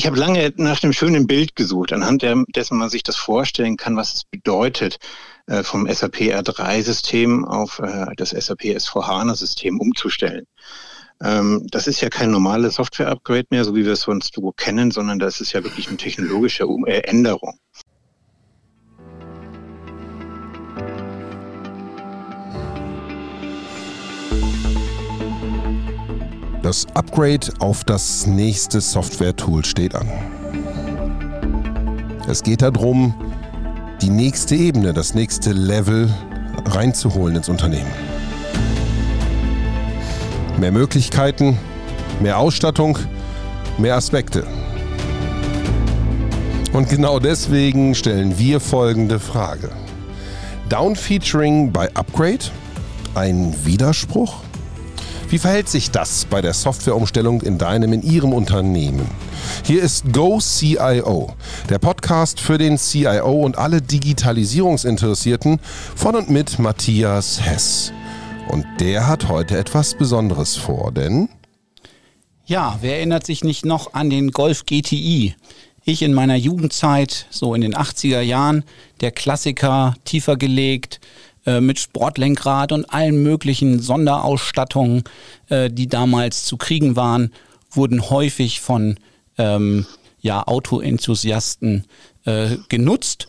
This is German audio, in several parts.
ich habe lange nach einem schönen Bild gesucht, anhand dessen man sich das vorstellen kann, was es bedeutet, äh, vom SAP R3-System auf äh, das SAP S4HANA-System umzustellen. Ähm, das ist ja kein normales Software-Upgrade mehr, so wie wir es sonst so kennen, sondern das ist ja wirklich eine technologische äh, Änderung. Das Upgrade auf das nächste Software-Tool steht an. Es geht darum, die nächste Ebene, das nächste Level reinzuholen ins Unternehmen. Mehr Möglichkeiten, mehr Ausstattung, mehr Aspekte. Und genau deswegen stellen wir folgende Frage. Downfeaturing bei Upgrade? Ein Widerspruch? Wie verhält sich das bei der Softwareumstellung in deinem, in Ihrem Unternehmen? Hier ist Go CIO, der Podcast für den CIO und alle Digitalisierungsinteressierten von und mit Matthias Hess. Und der hat heute etwas Besonderes vor, denn... Ja, wer erinnert sich nicht noch an den Golf GTI? Ich in meiner Jugendzeit, so in den 80er Jahren, der Klassiker, tiefer gelegt, äh, mit Sportlenkrad und allen möglichen Sonderausstattungen, äh, die damals zu kriegen waren, wurden häufig von ähm, ja, Autoenthusiasten äh, genutzt.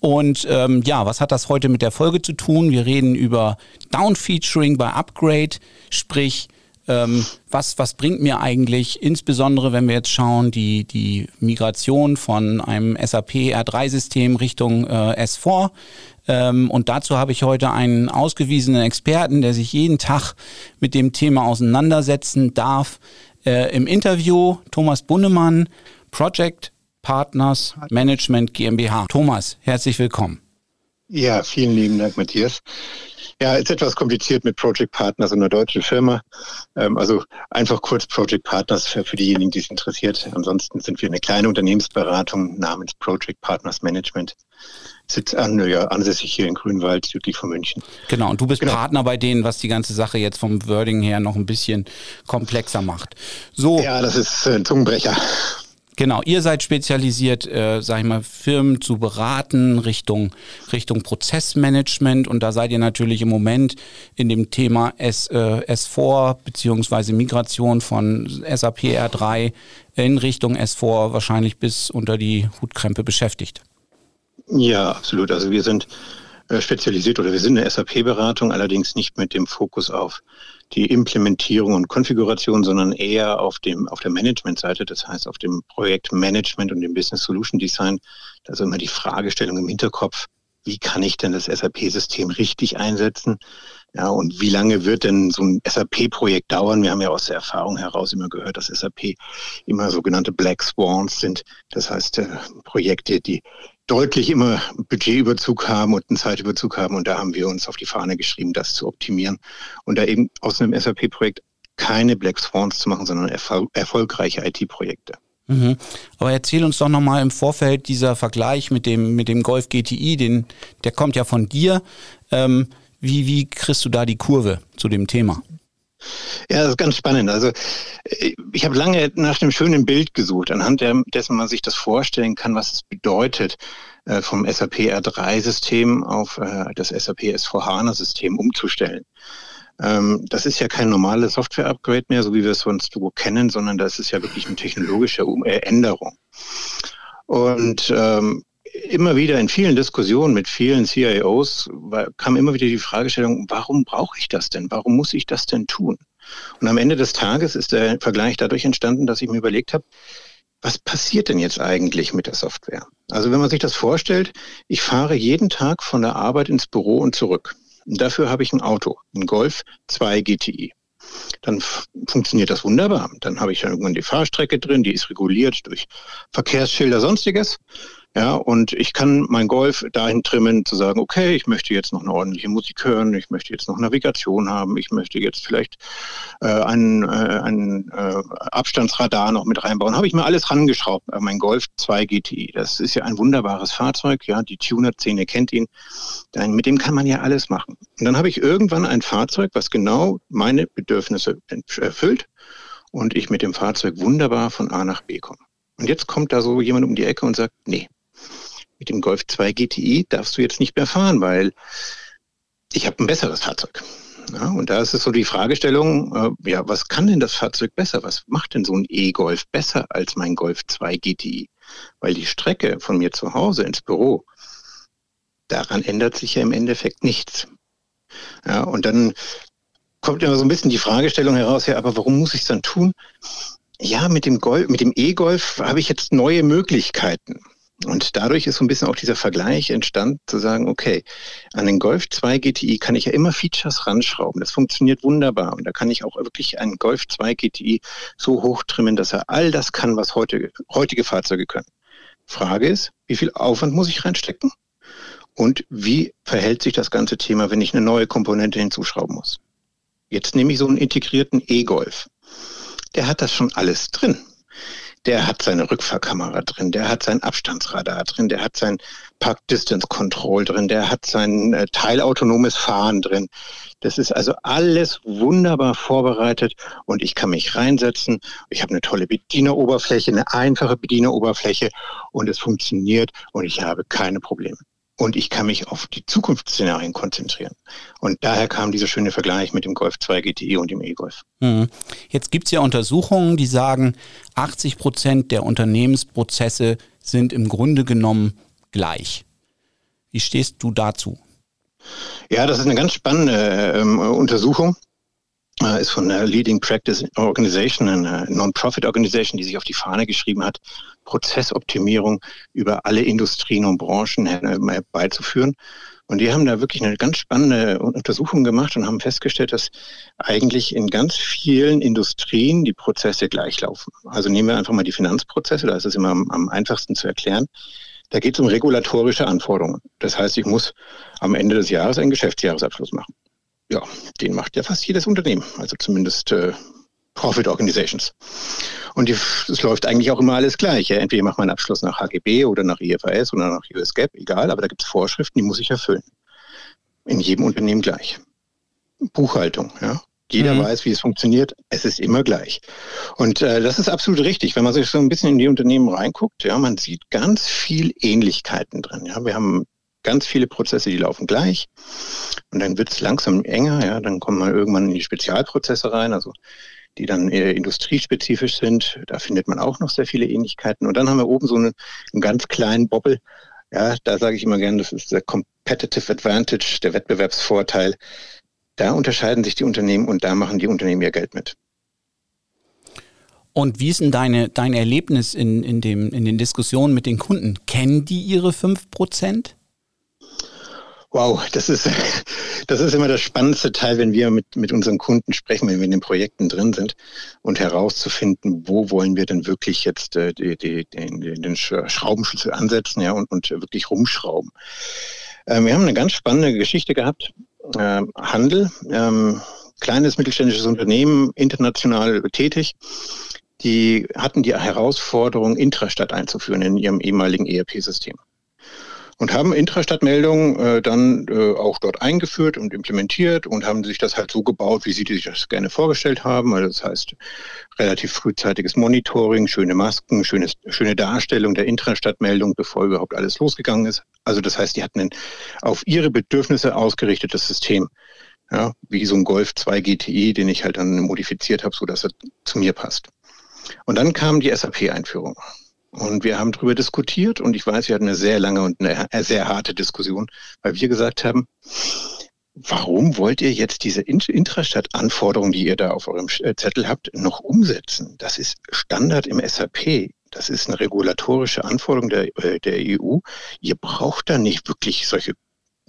Und ähm, ja, was hat das heute mit der Folge zu tun? Wir reden über Downfeaturing bei Upgrade, sprich ähm, was, was bringt mir eigentlich, insbesondere wenn wir jetzt schauen, die, die Migration von einem SAP R3-System Richtung äh, S4. Ähm, und dazu habe ich heute einen ausgewiesenen Experten, der sich jeden Tag mit dem Thema auseinandersetzen darf. Äh, Im Interview Thomas Bunnemann, Project Partners Management GmbH. Thomas, herzlich willkommen. Ja, vielen lieben Dank, Matthias. Ja, ist etwas kompliziert mit Project Partners einer deutschen Firma. Ähm, also einfach kurz Project Partners für diejenigen, die es interessiert. Ansonsten sind wir eine kleine Unternehmensberatung namens Project Partners Management. Sitzt an, ja, ansässig hier in Grünwald, südlich von München. Genau, und du bist genau. Partner bei denen, was die ganze Sache jetzt vom Wording her noch ein bisschen komplexer macht. So. Ja, das ist ein Zungenbrecher. Genau, ihr seid spezialisiert, äh, sag ich mal, Firmen zu beraten Richtung, Richtung Prozessmanagement und da seid ihr natürlich im Moment in dem Thema S, äh, S4 beziehungsweise Migration von SAP R3 in Richtung S4 wahrscheinlich bis unter die Hutkrempe beschäftigt. Ja, absolut. Also wir sind äh, spezialisiert oder wir sind eine SAP-Beratung, allerdings nicht mit dem Fokus auf die Implementierung und Konfiguration, sondern eher auf dem auf der Managementseite, das heißt auf dem Projektmanagement und dem Business Solution Design. Da ist immer die Fragestellung im Hinterkopf, wie kann ich denn das SAP-System richtig einsetzen? Ja, und wie lange wird denn so ein SAP-Projekt dauern? Wir haben ja aus der Erfahrung heraus immer gehört, dass SAP immer sogenannte Black Swans sind. Das heißt, äh, Projekte, die deutlich immer Budgetüberzug haben und einen Zeitüberzug haben. Und da haben wir uns auf die Fahne geschrieben, das zu optimieren und da eben aus einem SAP-Projekt keine Black Swans zu machen, sondern erfol erfolgreiche IT-Projekte. Mhm. Aber erzähl uns doch nochmal im Vorfeld dieser Vergleich mit dem, mit dem Golf GTI, den, der kommt ja von dir. Ähm, wie, wie kriegst du da die Kurve zu dem Thema? Ja, das ist ganz spannend. Also ich habe lange nach einem schönen Bild gesucht, anhand dessen man sich das vorstellen kann, was es bedeutet, äh, vom SAP R3-System auf äh, das SAP S4HANA-System umzustellen. Ähm, das ist ja kein normales Software-Upgrade mehr, so wie wir es sonst so kennen, sondern das ist ja wirklich eine technologische äh, Änderung. Und ähm, immer wieder in vielen Diskussionen mit vielen CIOs kam immer wieder die Fragestellung, warum brauche ich das denn? Warum muss ich das denn tun? Und am Ende des Tages ist der Vergleich dadurch entstanden, dass ich mir überlegt habe, was passiert denn jetzt eigentlich mit der Software? Also wenn man sich das vorstellt, ich fahre jeden Tag von der Arbeit ins Büro und zurück. Dafür habe ich ein Auto, ein Golf 2 GTI. Dann funktioniert das wunderbar. Dann habe ich dann irgendwann die Fahrstrecke drin, die ist reguliert durch Verkehrsschilder, sonstiges. Ja, und ich kann mein Golf dahin trimmen, zu sagen, okay, ich möchte jetzt noch eine ordentliche Musik hören, ich möchte jetzt noch Navigation haben, ich möchte jetzt vielleicht äh, einen, äh, einen äh, Abstandsradar noch mit reinbauen. Habe ich mir alles rangeschraubt, äh, mein Golf 2 GTI. Das ist ja ein wunderbares Fahrzeug, ja, die Tuner-Szene kennt ihn. Dann, mit dem kann man ja alles machen. Und dann habe ich irgendwann ein Fahrzeug, was genau meine Bedürfnisse erfüllt und ich mit dem Fahrzeug wunderbar von A nach B komme. Und jetzt kommt da so jemand um die Ecke und sagt, nee, mit dem Golf 2 GTI darfst du jetzt nicht mehr fahren, weil ich habe ein besseres Fahrzeug. Ja, und da ist es so die Fragestellung, äh, ja, was kann denn das Fahrzeug besser? Was macht denn so ein E-Golf besser als mein Golf 2 GTI? Weil die Strecke von mir zu Hause ins Büro, daran ändert sich ja im Endeffekt nichts. Ja, und dann kommt immer so ein bisschen die Fragestellung heraus, ja, aber warum muss ich es dann tun? Ja, mit dem Golf, mit dem E-Golf habe ich jetzt neue Möglichkeiten. Und dadurch ist so ein bisschen auch dieser Vergleich entstanden, zu sagen, okay, an den Golf 2 GTI kann ich ja immer Features ranschrauben. Das funktioniert wunderbar. Und da kann ich auch wirklich einen Golf 2 GTI so hoch trimmen, dass er all das kann, was heute, heutige Fahrzeuge können. Frage ist, wie viel Aufwand muss ich reinstecken? Und wie verhält sich das ganze Thema, wenn ich eine neue Komponente hinzuschrauben muss? Jetzt nehme ich so einen integrierten E-Golf. Der hat das schon alles drin der hat seine Rückfahrkamera drin, der hat sein Abstandsradar drin, der hat sein Park Distance Control drin, der hat sein äh, teilautonomes Fahren drin. Das ist also alles wunderbar vorbereitet und ich kann mich reinsetzen. Ich habe eine tolle Bedieneroberfläche, eine einfache Bedieneroberfläche und es funktioniert und ich habe keine Probleme und ich kann mich auf die Zukunftsszenarien konzentrieren. Und daher kam dieser schöne Vergleich mit dem Golf 2 GTI und dem E-Golf. Mhm. Jetzt gibt es ja Untersuchungen, die sagen, 80 Prozent der Unternehmensprozesse sind im Grunde genommen gleich. Wie stehst du dazu? Ja, das ist eine ganz spannende äh, Untersuchung. Äh, ist von der Leading Practice Organization, eine Non-Profit Organization, die sich auf die Fahne geschrieben hat, Prozessoptimierung über alle Industrien und Branchen herbeizuführen. Und die haben da wirklich eine ganz spannende Untersuchung gemacht und haben festgestellt, dass eigentlich in ganz vielen Industrien die Prozesse gleich laufen. Also nehmen wir einfach mal die Finanzprozesse, da ist es immer am, am einfachsten zu erklären. Da geht es um regulatorische Anforderungen. Das heißt, ich muss am Ende des Jahres einen Geschäftsjahresabschluss machen. Ja, den macht ja fast jedes Unternehmen, also zumindest äh, Profit Organizations. Und es läuft eigentlich auch immer alles gleich. Ja? Entweder macht man einen Abschluss nach HGB oder nach IFRS oder nach USGAP, egal, aber da gibt es Vorschriften, die muss ich erfüllen. In jedem Unternehmen gleich. Buchhaltung, ja. Jeder mhm. weiß, wie es funktioniert. Es ist immer gleich. Und äh, das ist absolut richtig. Wenn man sich so ein bisschen in die Unternehmen reinguckt, ja, man sieht ganz viel Ähnlichkeiten drin. Ja, wir haben ganz viele Prozesse, die laufen gleich. Und dann wird es langsam enger. Ja, dann kommt man irgendwann in die Spezialprozesse rein. Also die dann eher industriespezifisch sind. Da findet man auch noch sehr viele Ähnlichkeiten. Und dann haben wir oben so einen, einen ganz kleinen Bobbel. Ja, da sage ich immer gerne, das ist der Competitive Advantage, der Wettbewerbsvorteil. Da unterscheiden sich die Unternehmen und da machen die Unternehmen ihr Geld mit. Und wie ist denn deine, dein Erlebnis in, in, dem, in den Diskussionen mit den Kunden? Kennen die ihre 5%? Wow, das ist, das ist immer das spannendste Teil, wenn wir mit, mit unseren Kunden sprechen, wenn wir in den Projekten drin sind und herauszufinden, wo wollen wir denn wirklich jetzt äh, die, die, den, den Schraubenschlüssel ansetzen ja, und, und wirklich rumschrauben. Ähm, wir haben eine ganz spannende Geschichte gehabt. Ähm, Handel, ähm, kleines mittelständisches Unternehmen, international tätig. Die hatten die Herausforderung, Intrastadt einzuführen in ihrem ehemaligen ERP-System und haben Intrastadtmeldungen äh, dann äh, auch dort eingeführt und implementiert und haben sich das halt so gebaut, wie sie sich das gerne vorgestellt haben. Also das heißt relativ frühzeitiges Monitoring, schöne Masken, schönes, schöne Darstellung der Intrastadtmeldung, bevor überhaupt alles losgegangen ist. Also das heißt, die hatten ein auf ihre Bedürfnisse ausgerichtetes System. Ja, wie so ein Golf 2 GTI, den ich halt dann modifiziert habe, so dass er zu mir passt. Und dann kam die SAP-Einführung. Und wir haben darüber diskutiert und ich weiß, wir hatten eine sehr lange und eine sehr harte Diskussion, weil wir gesagt haben, warum wollt ihr jetzt diese Intrastadt-Anforderungen, die ihr da auf eurem äh, Zettel habt, noch umsetzen? Das ist Standard im SAP. Das ist eine regulatorische Anforderung der, äh, der EU. Ihr braucht da nicht wirklich solche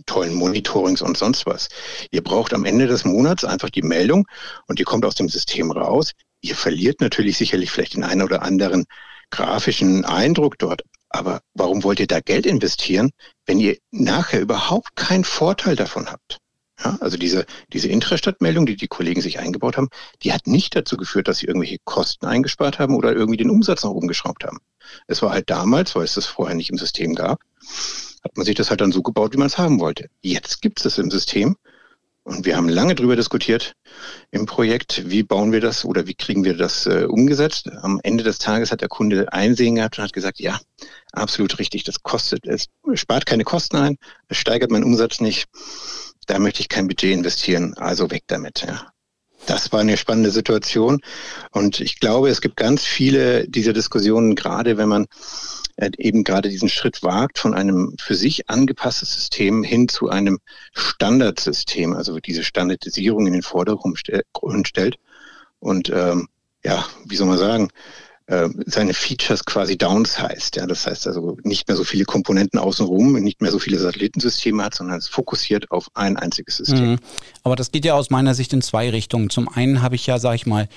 tollen Monitorings und sonst was. Ihr braucht am Ende des Monats einfach die Meldung und die kommt aus dem System raus. Ihr verliert natürlich sicherlich vielleicht den einen oder anderen grafischen Eindruck dort. Aber warum wollt ihr da Geld investieren, wenn ihr nachher überhaupt keinen Vorteil davon habt? Ja, also diese, diese Intrastadtmeldung, die die Kollegen sich eingebaut haben, die hat nicht dazu geführt, dass sie irgendwelche Kosten eingespart haben oder irgendwie den Umsatz nach oben geschraubt haben. Es war halt damals, weil es das vorher nicht im System gab, hat man sich das halt dann so gebaut, wie man es haben wollte. Jetzt gibt es es im System Und wir haben lange darüber diskutiert im Projekt, wie bauen wir das oder wie kriegen wir das äh, umgesetzt. Am Ende des Tages hat der Kunde Einsehen gehabt und hat gesagt, ja, absolut richtig, das kostet, es spart keine Kosten ein, es steigert meinen Umsatz nicht. Da möchte ich kein Budget investieren, also weg damit. Ja. Das war eine spannende Situation. Und ich glaube, es gibt ganz viele dieser Diskussionen, gerade wenn man eben gerade diesen Schritt wagt von einem für sich angepasstes System hin zu einem Standardsystem, also diese Standardisierung in den Vordergrund stellt. Und ähm, ja, wie soll man sagen, äh, seine Features quasi downsized. Ja, das heißt also nicht mehr so viele Komponenten außenrum, nicht mehr so viele Satellitensysteme hat, sondern es fokussiert auf ein einziges System. Mhm. Aber das geht ja aus meiner Sicht in zwei Richtungen. Zum einen habe ich ja, sage ich mal,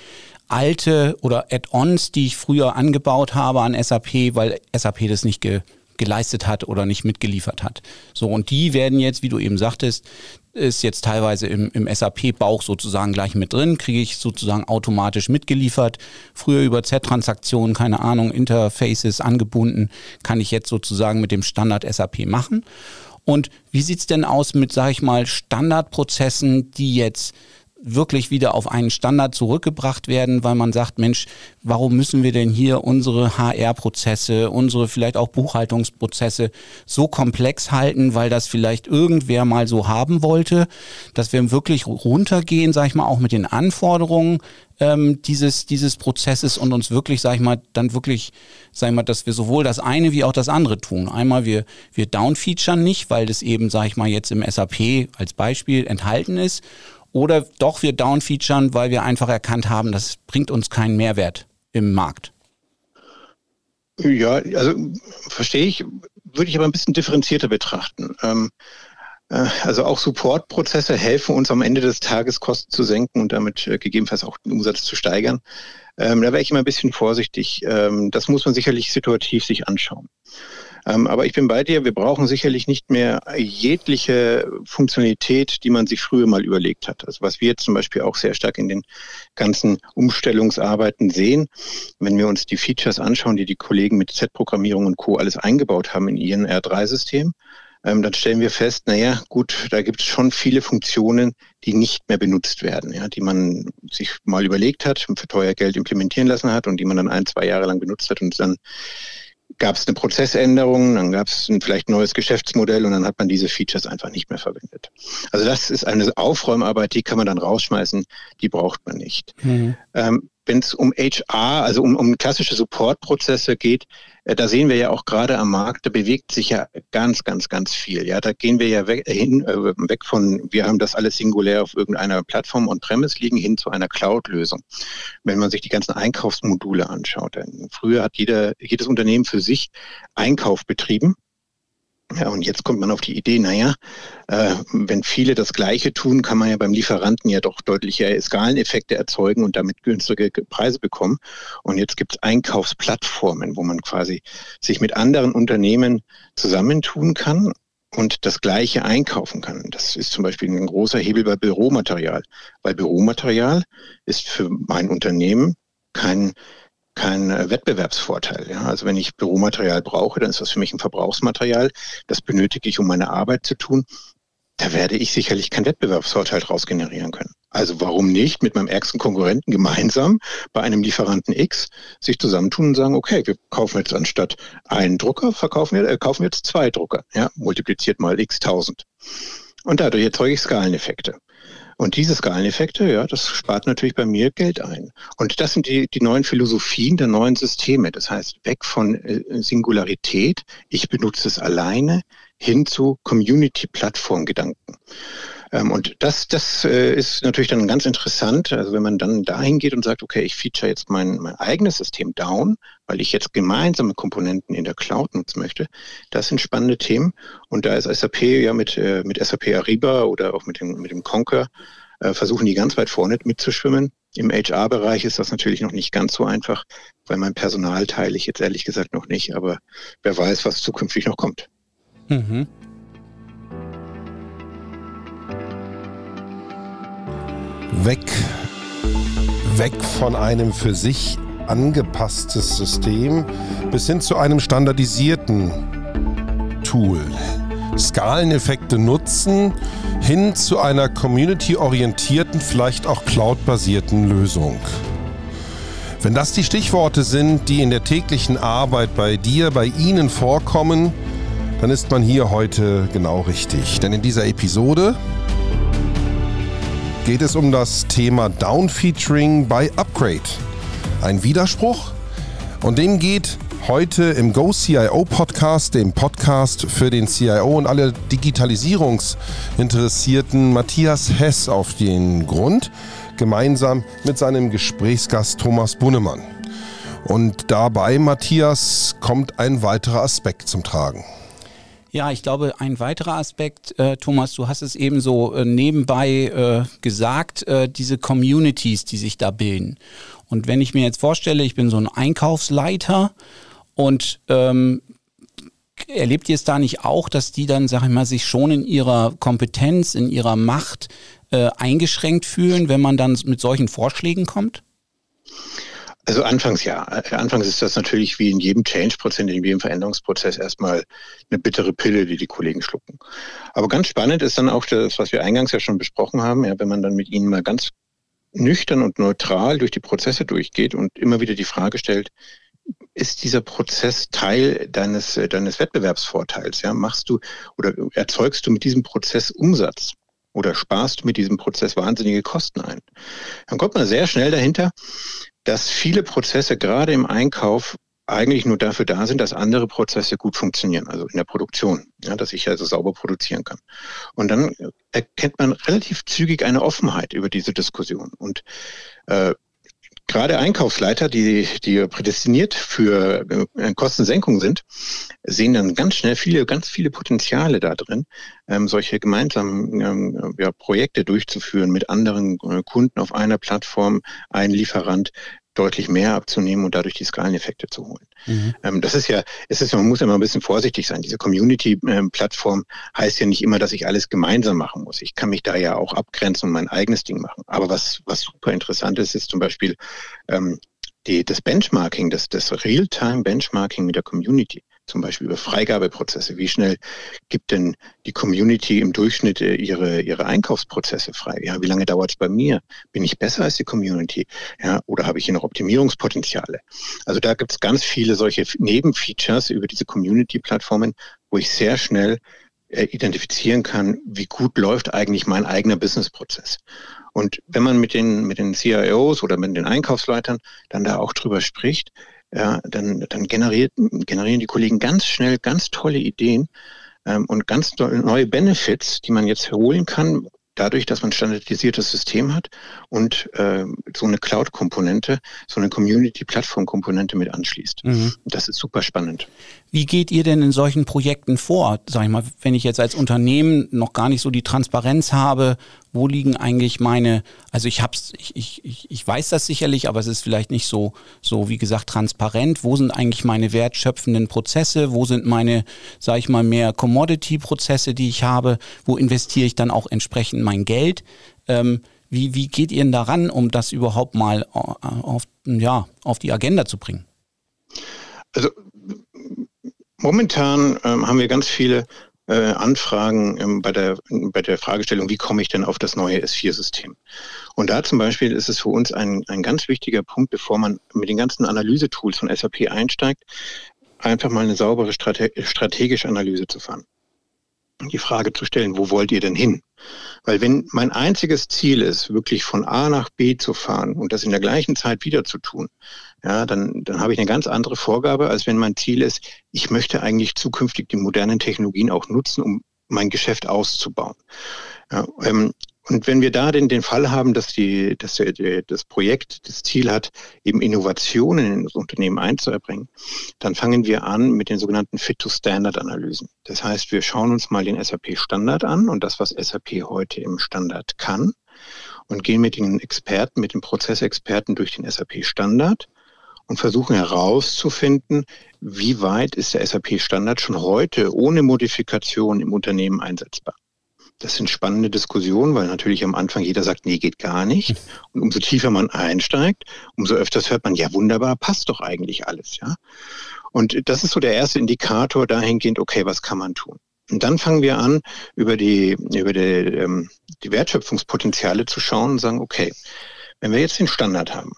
alte oder Add-ons, die ich früher angebaut habe an SAP, weil SAP das nicht ge geleistet hat oder nicht mitgeliefert hat. So, und die werden jetzt, wie du eben sagtest, ist jetzt teilweise im, im SAP-Bauch sozusagen gleich mit drin, kriege ich sozusagen automatisch mitgeliefert. Früher über Z-Transaktionen, keine Ahnung, Interfaces angebunden, kann ich jetzt sozusagen mit dem Standard SAP machen. Und wie sieht's denn aus mit, sage ich mal, Standardprozessen, die jetzt wirklich wieder auf einen Standard zurückgebracht werden, weil man sagt, Mensch, warum müssen wir denn hier unsere HR-Prozesse, unsere vielleicht auch Buchhaltungsprozesse so komplex halten, weil das vielleicht irgendwer mal so haben wollte, dass wir wirklich runtergehen, sag ich mal, auch mit den Anforderungen ähm, dieses, dieses Prozesses und uns wirklich, sag ich mal, dann wirklich, sag ich mal, dass wir sowohl das eine wie auch das andere tun. Einmal wir, wir downfeaturen nicht, weil das eben, sag ich mal, jetzt im SAP als Beispiel enthalten ist oder doch wir downfeaturen, weil wir einfach erkannt haben, das bringt uns keinen Mehrwert im Markt? Ja, also verstehe ich, würde ich aber ein bisschen differenzierter betrachten. Ähm, äh, also auch Supportprozesse helfen uns am Ende des Tages Kosten zu senken und damit äh, gegebenenfalls auch den Umsatz zu steigern. Ähm, da wäre ich immer ein bisschen vorsichtig. Ähm, das muss man sicherlich situativ sich anschauen. Ähm, aber ich bin bei dir, wir brauchen sicherlich nicht mehr jegliche Funktionalität, die man sich früher mal überlegt hat. Also was wir jetzt zum Beispiel auch sehr stark in den ganzen Umstellungsarbeiten sehen, wenn wir uns die Features anschauen, die die Kollegen mit Z-Programmierung und Co. alles eingebaut haben in ihren R3-System, ähm, dann stellen wir fest, naja, gut, da gibt es schon viele Funktionen, die nicht mehr benutzt werden, ja, die man sich mal überlegt hat, für teuer Geld implementieren lassen hat und die man dann ein, zwei Jahre lang benutzt hat und dann gab es eine Prozessänderung, dann gab es vielleicht ein neues Geschäftsmodell und dann hat man diese Features einfach nicht mehr verwendet. Also das ist eine Aufräumarbeit, die kann man dann rausschmeißen, die braucht man nicht. Mhm. Ähm, wenn es um HR, also um, um klassische Supportprozesse geht, äh, da sehen wir ja auch gerade am Markt, da bewegt sich ja ganz, ganz, ganz viel. Ja, da gehen wir ja weg, äh, hin, äh, weg von, wir haben das alles singulär auf irgendeiner Plattform und Premise liegen, hin zu einer Cloud-Lösung. Wenn man sich die ganzen Einkaufsmodule anschaut, denn früher hat jeder, jedes Unternehmen für sich Einkauf betrieben ja, und jetzt kommt man auf die Idee, naja, äh, wenn viele das Gleiche tun, kann man ja beim Lieferanten ja doch deutliche Skaleneffekte erzeugen und damit günstige Preise bekommen. Und jetzt gibt es Einkaufsplattformen, wo man quasi sich mit anderen Unternehmen zusammentun kann und das Gleiche einkaufen kann. Das ist zum Beispiel ein großer Hebel bei Büromaterial, weil Büromaterial ist für mein Unternehmen kein kein äh, Wettbewerbsvorteil. Ja? Also wenn ich Büromaterial brauche, dann ist das für mich ein Verbrauchsmaterial. Das benötige ich, um meine Arbeit zu tun. Da werde ich sicherlich keinen Wettbewerbsvorteil daraus generieren können. Also warum nicht mit meinem ärgsten Konkurrenten gemeinsam bei einem Lieferanten X sich zusammentun und sagen, okay, wir kaufen jetzt anstatt einen Drucker, verkaufen wir, äh, kaufen jetzt zwei Drucker, ja, multipliziert mal x tausend. Und dadurch erzeuge ich Skaleneffekte. Und diese Skaleneffekte, ja, das spart natürlich bei mir Geld ein. Und das sind die, die neuen Philosophien der neuen Systeme. Das heißt, weg von äh, Singularität, ich benutze es alleine, hin zu Community-Plattform-Gedanken. Ähm, und das, das äh, ist natürlich dann ganz interessant. Also wenn man dann dahin geht und sagt, okay, ich feature jetzt mein, mein eigenes System down, weil ich jetzt gemeinsame Komponenten in der Cloud nutzen möchte, das sind spannende Themen. Und da ist SAP ja mit, äh, mit SAP Ariba oder auch mit dem, mit dem Conquer äh, versuchen die ganz weit vorne mitzuschwimmen. Im HR-Bereich ist das natürlich noch nicht ganz so einfach, weil mein Personal teile ich jetzt ehrlich gesagt noch nicht, aber wer weiß, was zukünftig noch kommt. Mhm. Weg, weg von einem für sich angepasstes System bis hin zu einem standardisierten Tool. Skaleneffekte nutzen, hin zu einer community-orientierten, vielleicht auch cloud-basierten Lösung. Wenn das die Stichworte sind, die in der täglichen Arbeit bei dir, bei Ihnen vorkommen, dann ist man hier heute genau richtig. Denn in dieser Episode geht es um das Thema Downfeaturing bei Upgrade. Ein Widerspruch? Und dem geht heute im Go CIO Podcast, dem Podcast für den CIO und alle Digitalisierungsinteressierten Matthias Hess auf den Grund gemeinsam mit seinem Gesprächsgast Thomas Bunnemann. Und dabei, Matthias, kommt ein weiterer Aspekt zum Tragen. Ja, ich glaube, ein weiterer Aspekt, äh, Thomas, du hast es eben so äh, nebenbei äh, gesagt, äh, diese Communities, die sich da bilden. Und wenn ich mir jetzt vorstelle, ich bin so ein Einkaufsleiter und ähm, erlebt ihr es da nicht auch, dass die dann, sag ich mal, sich schon in ihrer Kompetenz, in ihrer Macht äh, eingeschränkt fühlen, wenn man dann mit solchen Vorschlägen kommt? Also anfangs ja. Anfangs ist das natürlich wie in jedem Change-Prozess, in jedem Veränderungsprozess erstmal eine bittere Pille, die die Kollegen schlucken. Aber ganz spannend ist dann auch das, was wir eingangs ja schon besprochen haben, ja, wenn man dann mit ihnen mal ganz nüchtern und neutral durch die Prozesse durchgeht und immer wieder die Frage stellt, ist dieser Prozess Teil deines, deines Wettbewerbsvorteils? Ja? Machst du oder erzeugst du mit diesem Prozess Umsatz? Oder sparst mit diesem Prozess wahnsinnige Kosten ein. Dann kommt man sehr schnell dahinter, dass viele Prozesse gerade im Einkauf eigentlich nur dafür da sind, dass andere Prozesse gut funktionieren, also in der Produktion, ja, dass ich also sauber produzieren kann. Und dann erkennt man relativ zügig eine Offenheit über diese Diskussion. Und äh, gerade Einkaufsleiter, die, die prädestiniert für äh, Kostensenkung sind, sehen dann ganz schnell viele, ganz viele Potenziale da drin, ähm, solche gemeinsamen ähm, ja, Projekte durchzuführen mit anderen äh, Kunden auf einer Plattform, ein Lieferant, deutlich mehr abzunehmen und dadurch die Skaleneffekte zu holen. Mhm. Ähm, das ist ja, es ist, man muss immer ein bisschen vorsichtig sein. Diese Community-Plattform heißt ja nicht immer, dass ich alles gemeinsam machen muss. Ich kann mich da ja auch abgrenzen und mein eigenes Ding machen. Aber was, was super interessant ist, ist zum Beispiel ähm, die, das Benchmarking, das, das Real-Time-Benchmarking mit der Community zum Beispiel über Freigabeprozesse. Wie schnell gibt denn die Community im Durchschnitt äh, ihre, ihre Einkaufsprozesse frei? Ja, wie lange dauert es bei mir? Bin ich besser als die Community? Ja, oder habe ich hier noch Optimierungspotenziale? Also da gibt es ganz viele solche Nebenfeatures über diese Community-Plattformen, wo ich sehr schnell äh, identifizieren kann, wie gut läuft eigentlich mein eigener Businessprozess. Und wenn man mit den, mit den CIOs oder mit den Einkaufsleitern dann da auch drüber spricht, ja, dann, dann generiert, generieren die Kollegen ganz schnell ganz tolle Ideen ähm, und ganz neue Benefits, die man jetzt holen kann, dadurch, dass man ein standardisiertes System hat und äh, so eine Cloud-Komponente, so eine Community-Plattform-Komponente mit anschließt. Mhm. Das ist super spannend. Wie geht ihr denn in solchen Projekten vor? Sag ich mal, wenn ich jetzt als Unternehmen noch gar nicht so die Transparenz habe, wo liegen eigentlich meine, also ich hab's, ich, ich, ich weiß das sicherlich, aber es ist vielleicht nicht so, so wie gesagt, transparent. Wo sind eigentlich meine wertschöpfenden Prozesse? Wo sind meine, sag ich mal, mehr Commodity-Prozesse, die ich habe? Wo investiere ich dann auch entsprechend mein Geld? Ähm, wie, wie geht ihr denn daran, um das überhaupt mal äh, auf, ja, auf die Agenda zu bringen? Also momentan ähm, haben wir ganz viele äh, Anfragen ähm, bei, der, bei der Fragestellung, wie komme ich denn auf das neue S4-System? Und da zum Beispiel ist es für uns ein, ein ganz wichtiger Punkt, bevor man mit den ganzen Analysetools von SAP einsteigt, einfach mal eine saubere Strate strategische Analyse zu fahren. Die Frage zu stellen, wo wollt ihr denn hin? Weil wenn mein einziges Ziel ist, wirklich von A nach B zu fahren und das in der gleichen Zeit wieder zu tun, ja, dann, dann habe ich eine ganz andere Vorgabe, als wenn mein Ziel ist, ich möchte eigentlich zukünftig die modernen Technologien auch nutzen, um mein Geschäft auszubauen. Ja, ähm, und wenn wir da den, den Fall haben, dass, die, dass der, das Projekt das Ziel hat, eben Innovationen in das Unternehmen einzubringen, dann fangen wir an mit den sogenannten Fit-to-Standard-Analysen. Das heißt, wir schauen uns mal den SAP-Standard an und das, was SAP heute im Standard kann und gehen mit den Experten, mit den Prozessexperten durch den SAP-Standard und versuchen herauszufinden, wie weit ist der SAP-Standard schon heute ohne Modifikation im Unternehmen einsetzbar. Das sind spannende Diskussionen, weil natürlich am Anfang jeder sagt, nee, geht gar nicht. Und umso tiefer man einsteigt, umso öfters hört man, ja wunderbar, passt doch eigentlich alles, ja. Und das ist so der erste Indikator dahingehend, okay, was kann man tun? Und dann fangen wir an, über die, über die, ähm, die Wertschöpfungspotenziale zu schauen und sagen, okay, wenn wir jetzt den Standard haben,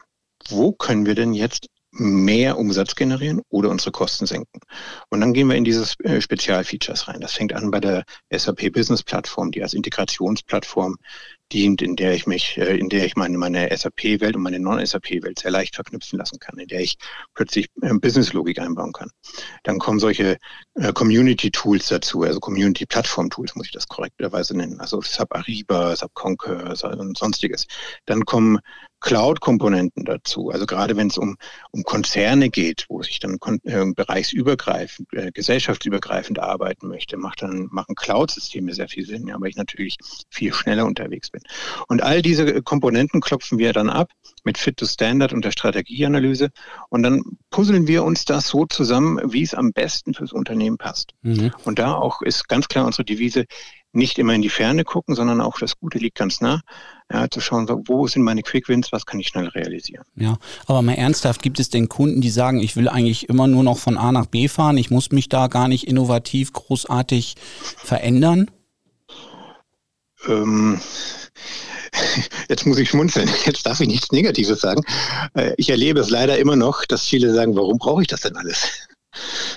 wo können wir denn jetzt mehr Umsatz generieren oder unsere Kosten senken. Und dann gehen wir in diese äh, Spezialfeatures rein. Das fängt an bei der SAP Business Plattform, die als Integrationsplattform dient, in der ich mich, äh, in der ich meine, meine SAP-Welt und meine Non-SAP-Welt sehr leicht verknüpfen lassen kann, in der ich plötzlich äh, Business-Logik einbauen kann. Dann kommen solche Community-Tools dazu, also Community-Plattform-Tools, muss ich das korrekterweise nennen, also SAP Ariba, SAP Concur und sonstiges. Dann kommen Cloud-Komponenten dazu. Also gerade wenn es um, um Konzerne geht, wo sich dann äh, bereichsübergreifend, äh, gesellschaftsübergreifend arbeiten möchte, macht dann, machen Cloud-Systeme sehr viel Sinn, ja, weil ich natürlich viel schneller unterwegs bin. Und all diese Komponenten klopfen wir dann ab mit Fit to Standard und der Strategieanalyse und dann puzzeln wir uns das so zusammen, wie es am besten fürs Unternehmen passt. Mhm. Und da auch ist ganz klar unsere Devise, nicht immer in die Ferne gucken, sondern auch das Gute liegt ganz nah. Ja, zu schauen, wo sind meine Quick Wins, was kann ich schnell realisieren. Ja, aber mal ernsthaft, gibt es denn Kunden, die sagen, ich will eigentlich immer nur noch von A nach B fahren, ich muss mich da gar nicht innovativ großartig verändern? Ähm, jetzt muss ich schmunzeln, jetzt darf ich nichts Negatives sagen. Äh, ich erlebe es leider immer noch, dass viele sagen, warum brauche ich das denn alles?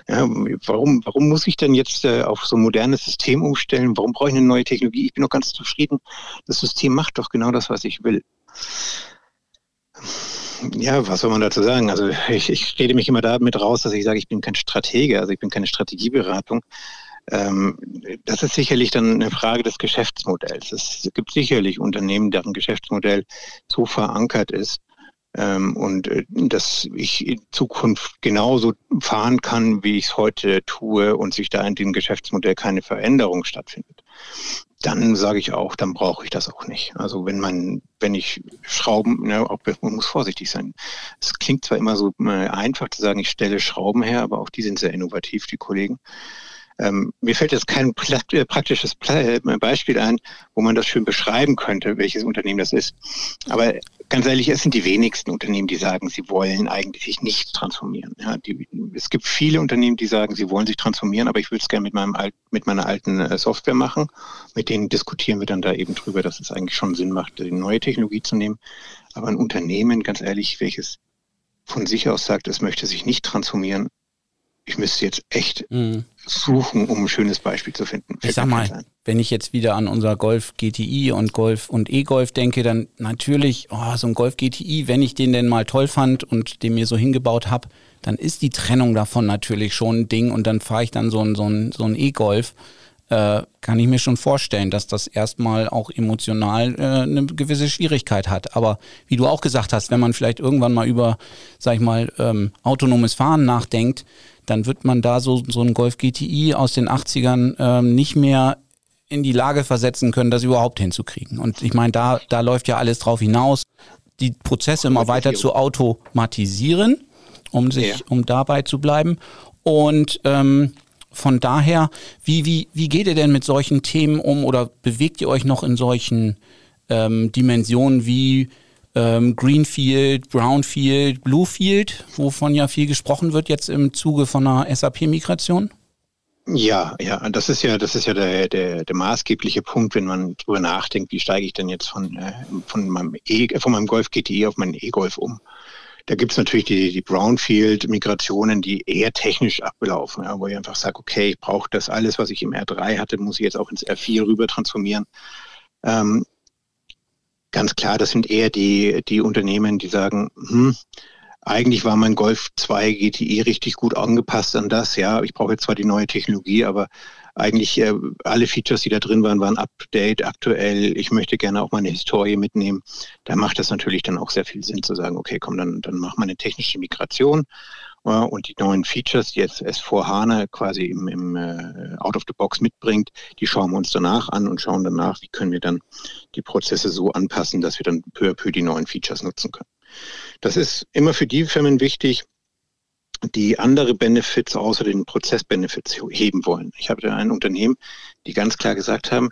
Ja, warum, warum muss ich denn jetzt äh, auf so ein modernes System umstellen? Warum brauche ich eine neue Technologie? Ich bin doch ganz zufrieden. Das System macht doch genau das, was ich will. Ja, was soll man dazu sagen? Also ich, ich rede mich immer damit raus, dass ich sage, ich bin kein Stratege, also ich bin keine Strategieberatung. Ähm, das ist sicherlich dann eine Frage des Geschäftsmodells. Es gibt sicherlich Unternehmen, deren Geschäftsmodell so verankert ist, ähm, und äh, dass ich in Zukunft genauso fahren kann, wie ich es heute tue und sich da in dem Geschäftsmodell keine Veränderung stattfindet. Dann sage ich auch, dann brauche ich das auch nicht. Also wenn man, wenn ich Schrauben, ne, auch, man muss vorsichtig sein. Es klingt zwar immer so äh, einfach zu sagen, ich stelle Schrauben her, aber auch die sind sehr innovativ, die Kollegen. Ähm, mir fällt jetzt kein äh, praktisches äh, Beispiel ein, wo man das schön beschreiben könnte, welches Unternehmen das ist. Aber ganz ehrlich, es sind die wenigsten Unternehmen, die sagen, sie wollen eigentlich sich nicht transformieren. Ja, die, es gibt viele Unternehmen, die sagen, sie wollen sich transformieren, aber ich würde es gerne mit, meinem mit meiner alten äh, Software machen. Mit denen diskutieren wir dann da eben drüber, dass es eigentlich schon Sinn macht, die neue Technologie zu nehmen. Aber ein Unternehmen, ganz ehrlich, welches von sich aus sagt, es möchte sich nicht transformieren, ich müsste jetzt echt mhm. suchen, um ein schönes Beispiel zu finden. ich sag mal, wenn ich jetzt wieder an unser Golf GTI und Golf und E-Golf denke, dann natürlich, oh, so ein Golf GTI, wenn ich den denn mal toll fand und den mir so hingebaut habe, dann ist die Trennung davon natürlich schon ein Ding und dann fahre ich dann so ein, so ein, so ein E-Golf. Äh, kann ich mir schon vorstellen, dass das erstmal auch emotional äh, eine gewisse Schwierigkeit hat. Aber wie du auch gesagt hast, wenn man vielleicht irgendwann mal über, sag ich mal, ähm, autonomes Fahren nachdenkt, dann wird man da so, so einen Golf GTI aus den 80ern ähm, nicht mehr in die Lage versetzen können, das überhaupt hinzukriegen. Und ich meine, da, da läuft ja alles drauf hinaus, die Prozesse immer weiter zu automatisieren, um sich, ja. um dabei zu bleiben. Und ähm, von daher, wie, wie, wie geht ihr denn mit solchen Themen um oder bewegt ihr euch noch in solchen ähm, Dimensionen wie ähm, Greenfield, Brownfield, Bluefield, wovon ja viel gesprochen wird jetzt im Zuge von einer SAP-Migration? Ja, ja, das ist ja, das ist ja der, der, der maßgebliche Punkt, wenn man drüber nachdenkt, wie steige ich denn jetzt von, äh, von meinem e, von meinem Golf GTI auf meinen E-Golf um. Da gibt's natürlich die, die Brownfield-Migrationen, die eher technisch ablaufen, ja, wo ich einfach sage, okay, ich brauche das alles, was ich im R3 hatte, muss ich jetzt auch ins R4 rüber transformieren. Ähm, ganz klar, das sind eher die, die Unternehmen, die sagen, hm, eigentlich war mein Golf 2 GTI richtig gut angepasst an das. Ja, ich brauche jetzt zwar die neue Technologie, aber eigentlich äh, alle Features, die da drin waren, waren up-to-date, aktuell. Ich möchte gerne auch meine Historie mitnehmen. Da macht das natürlich dann auch sehr viel Sinn zu sagen, okay, komm, dann, dann mach mal eine technische Migration und die neuen Features, die jetzt S4 HANA quasi im, im äh, Out of the Box mitbringt, die schauen wir uns danach an und schauen danach, wie können wir dann die Prozesse so anpassen, dass wir dann peu à peu die neuen Features nutzen können. Das ist immer für die Firmen wichtig, die andere Benefits außer den Prozessbenefits heben wollen. Ich habe ein Unternehmen, die ganz klar gesagt haben,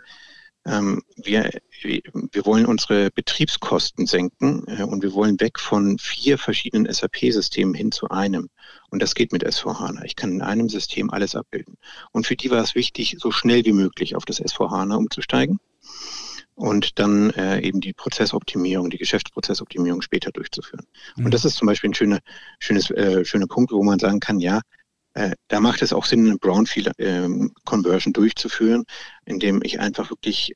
ähm, wir, wir wollen unsere Betriebskosten senken äh, und wir wollen weg von vier verschiedenen SAP-Systemen hin zu einem. Und das geht mit S4HANA. Ich kann in einem System alles abbilden. Und für die war es wichtig, so schnell wie möglich auf das S4HANA umzusteigen und dann äh, eben die Prozessoptimierung, die Geschäftsprozessoptimierung später durchzuführen. Mhm. Und das ist zum Beispiel ein schöner, schönes, äh, schöner Punkt, wo man sagen kann, ja, äh, da macht es auch Sinn, eine Brownfield-Conversion ähm, durchzuführen, indem ich einfach wirklich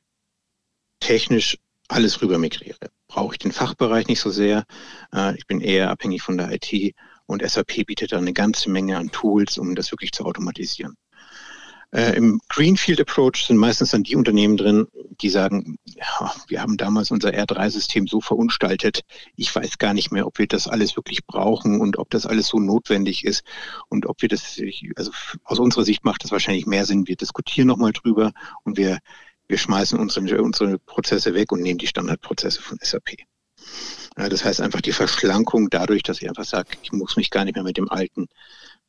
technisch alles rüber migriere. Brauche ich den Fachbereich nicht so sehr. Äh, ich bin eher abhängig von der IT und SAP bietet da eine ganze Menge an Tools, um das wirklich zu automatisieren. Äh, Im Greenfield Approach sind meistens dann die Unternehmen drin, die sagen, ja, wir haben damals unser R3-System so verunstaltet, ich weiß gar nicht mehr, ob wir das alles wirklich brauchen und ob das alles so notwendig ist und ob wir das, also aus unserer Sicht macht das wahrscheinlich mehr Sinn, wir diskutieren nochmal drüber und wir, wir schmeißen unsere, unsere Prozesse weg und nehmen die Standardprozesse von SAP. Das heißt einfach die Verschlankung dadurch, dass ich einfach sage, ich muss mich gar nicht mehr mit dem alten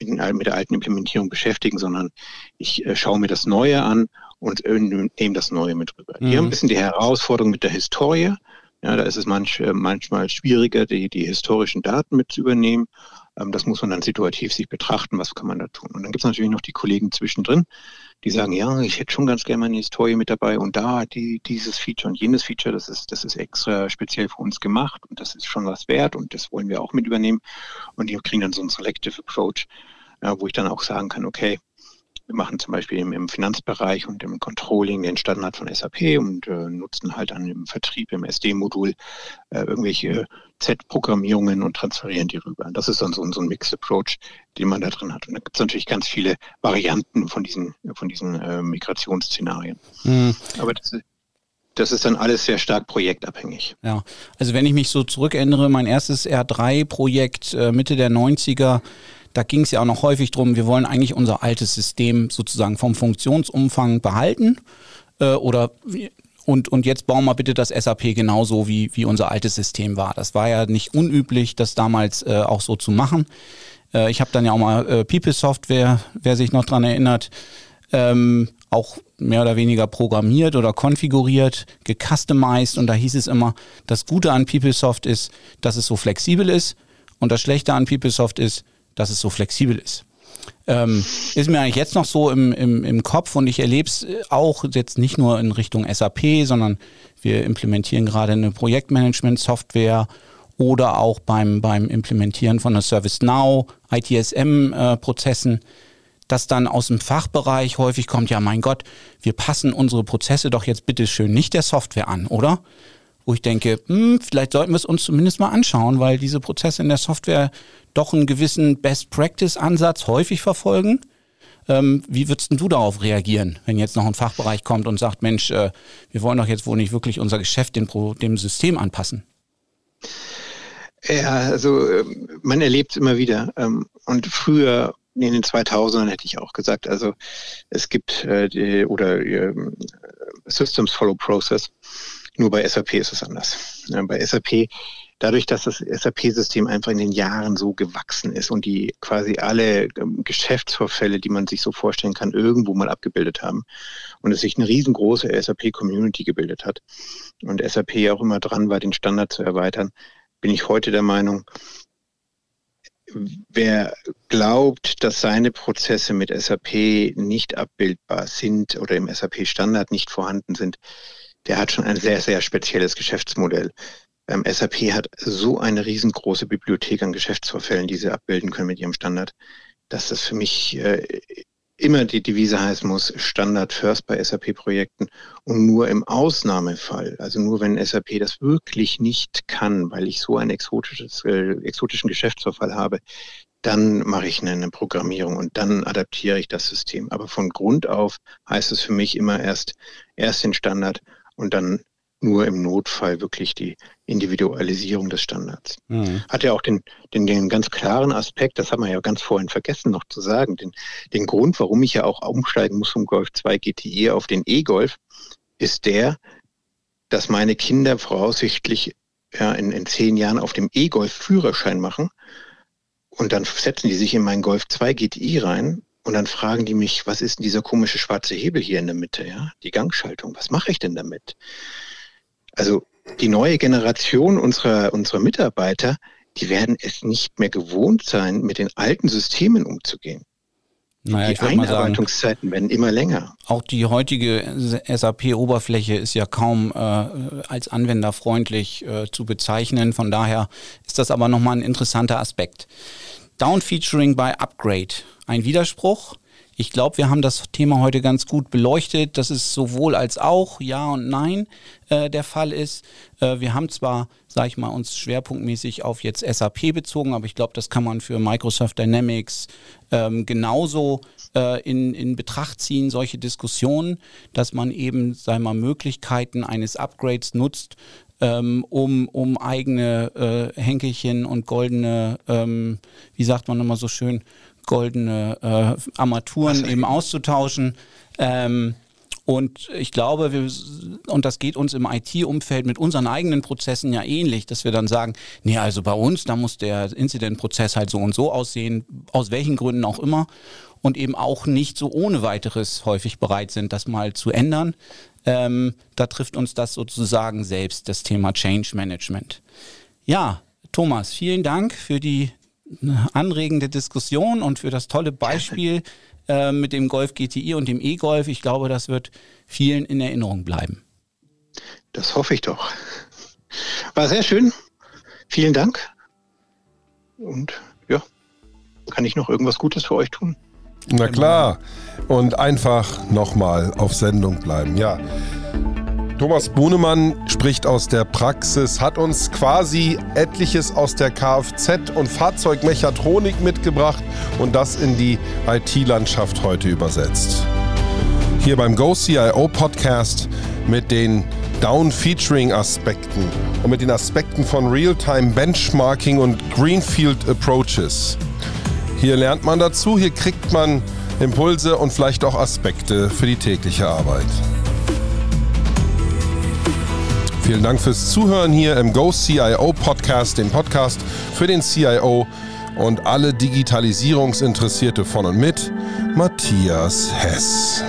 mit, den, mit der alten Implementierung beschäftigen, sondern ich äh, schaue mir das Neue an und äh, nehme das Neue mit rüber. Mhm. Wir haben ein bisschen die Herausforderung mit der Historie. Ja, da ist es manch, äh, manchmal schwieriger, die, die historischen Daten mit zu übernehmen. Ähm, das muss man dann situativ sich betrachten, was kann man da tun. Und dann gibt es natürlich noch die Kollegen zwischendrin, die sagen, ja, ich hätte schon ganz gerne meine Historie mit dabei und da die, dieses Feature und jenes Feature, das ist, das ist extra speziell für uns gemacht und das ist schon was wert und das wollen wir auch mit übernehmen. Und die kriegen dann so einen Selective Approach, ja, wo ich dann auch sagen kann, okay, wir machen zum Beispiel im, Finanzbereich und im Controlling den Standard von SAP und äh, nutzen halt dann im Vertrieb, im SD-Modul äh, irgendwelche Z-Programmierungen und transferieren die rüber. Das ist dann so, so ein Mixed Approach, den man da drin hat. Und da gibt es natürlich ganz viele Varianten von diesen, von diesen äh, Migrationsszenarien. Mhm. Aber das, das ist dann alles sehr stark projektabhängig. Ja, also wenn ich mich so zurückerinnere, mein erstes R3-Projekt äh, Mitte der 90er, da ging es ja auch noch häufig drum, wir wollen eigentlich unser altes System sozusagen vom Funktionsumfang behalten äh, oder und, und jetzt bauen wir bitte das SAP genauso, wie, wie unser altes System war. Das war ja nicht unüblich, das damals äh, auch so zu machen. Äh, ich habe dann ja auch mal äh, People Software, wer sich noch dran erinnert, ähm, auch mehr oder weniger programmiert oder konfiguriert, gecustomized und da hieß es immer, das Gute an PeopleSoft ist, dass es so flexibel ist und das Schlechte an PeopleSoft ist, dass es so flexibel ist. Ähm, ist mir eigentlich jetzt noch so im, im, im Kopf und ich erlebe es auch jetzt nicht nur in Richtung SAP, sondern wir implementieren gerade eine Projektmanagement-Software oder auch beim, beim Implementieren von einer ServiceNow, ITSM-Prozessen, äh, dass dann aus dem Fachbereich häufig kommt, ja mein Gott, wir passen unsere Prozesse doch jetzt bitte schön nicht der Software an, oder? Wo ich denke, hm, vielleicht sollten wir es uns zumindest mal anschauen, weil diese Prozesse in der Software doch einen gewissen Best-Practice-Ansatz häufig verfolgen. Ähm, wie würdest du darauf reagieren, wenn jetzt noch ein Fachbereich kommt und sagt, Mensch, äh, wir wollen doch jetzt wohl nicht wirklich unser Geschäft dem, dem System anpassen? Ja, also ähm, man erlebt es immer wieder. Ähm, und früher in den 2000ern hätte ich auch gesagt, also es gibt äh, oder äh, Systems Follow Process. Nur bei SAP ist es anders. Bei SAP, dadurch, dass das SAP-System einfach in den Jahren so gewachsen ist und die quasi alle ähm, Geschäftsvorfälle, die man sich so vorstellen kann, irgendwo mal abgebildet haben und es sich eine riesengroße SAP-Community gebildet hat und SAP auch immer dran war, den Standard zu erweitern, bin ich heute der Meinung, wer glaubt, dass seine Prozesse mit SAP nicht abbildbar sind oder im SAP-Standard nicht vorhanden sind, der hat schon ein sehr, sehr spezielles Geschäftsmodell. Ähm, SAP hat so eine riesengroße Bibliothek an Geschäftsvorfällen, die sie abbilden können mit ihrem Standard, dass das für mich äh, immer die Devise heißen muss, Standard first bei SAP-Projekten und nur im Ausnahmefall, also nur wenn SAP das wirklich nicht kann, weil ich so einen exotisches, äh, exotischen Geschäftsvorfall habe, dann mache ich eine Programmierung und dann adaptiere ich das System. Aber von Grund auf heißt es für mich immer erst, erst den Standard und dann nur im Notfall wirklich die Individualisierung des Standards. Mhm. Hat ja auch den, den, den ganz klaren Aspekt, das haben wir ja ganz vorhin vergessen noch zu sagen, den, den Grund, warum ich ja auch umsteigen muss vom Golf 2 GTE auf den E-Golf, ist der, dass meine Kinder voraussichtlich ja, in, in zehn Jahren auf dem E-Golf Führerschein machen und dann setzen die sich in meinen Golf 2 GTI rein und dann fragen die mich, was ist denn dieser komische schwarze Hebel hier in der Mitte, ja? Die Gangschaltung, was mache ich denn damit? Also die neue Generation unserer, unserer Mitarbeiter, die werden es nicht mehr gewohnt sein, mit den alten Systemen umzugehen. Naja, die Einarbeitungszeiten werden immer länger. Auch die heutige SAP-Oberfläche ist ja kaum äh, als anwenderfreundlich äh, zu bezeichnen. Von daher ist das aber nochmal ein interessanter Aspekt. Downfeaturing bei Upgrade. Ein Widerspruch. Ich glaube, wir haben das Thema heute ganz gut beleuchtet, dass es sowohl als auch Ja und Nein äh, der Fall ist. Äh, wir haben zwar, sage ich mal, uns schwerpunktmäßig auf jetzt SAP bezogen, aber ich glaube, das kann man für Microsoft Dynamics ähm, genauso äh, in, in Betracht ziehen, solche Diskussionen, dass man eben, sei mal, Möglichkeiten eines Upgrades nutzt, ähm, um, um eigene äh, Henkelchen und goldene, ähm, wie sagt man immer so schön, goldene äh, Armaturen eben auszutauschen. Ähm, und ich glaube, wir, und das geht uns im IT-Umfeld mit unseren eigenen Prozessen ja ähnlich, dass wir dann sagen, nee, also bei uns, da muss der Incident-Prozess halt so und so aussehen, aus welchen Gründen auch immer. Und eben auch nicht so ohne weiteres häufig bereit sind, das mal zu ändern. Ähm, da trifft uns das sozusagen selbst, das Thema Change Management. Ja, Thomas, vielen Dank für die anregende Diskussion und für das tolle Beispiel äh, mit dem Golf GTI und dem E-Golf. Ich glaube, das wird vielen in Erinnerung bleiben. Das hoffe ich doch. War sehr schön. Vielen Dank. Und ja, kann ich noch irgendwas Gutes für euch tun? Na klar. Und einfach nochmal auf Sendung bleiben. Ja. Thomas Buhnemann spricht aus der Praxis, hat uns quasi etliches aus der Kfz- und Fahrzeugmechatronik mitgebracht und das in die IT-Landschaft heute übersetzt. Hier beim GoCIO Podcast mit den Down-Featuring-Aspekten und mit den Aspekten von Real-Time Benchmarking und Greenfield Approaches. Hier lernt man dazu, hier kriegt man Impulse und vielleicht auch Aspekte für die tägliche Arbeit. Vielen Dank fürs Zuhören hier im Go CIO Podcast, dem Podcast für den CIO und alle Digitalisierungsinteressierte von und mit Matthias Hess.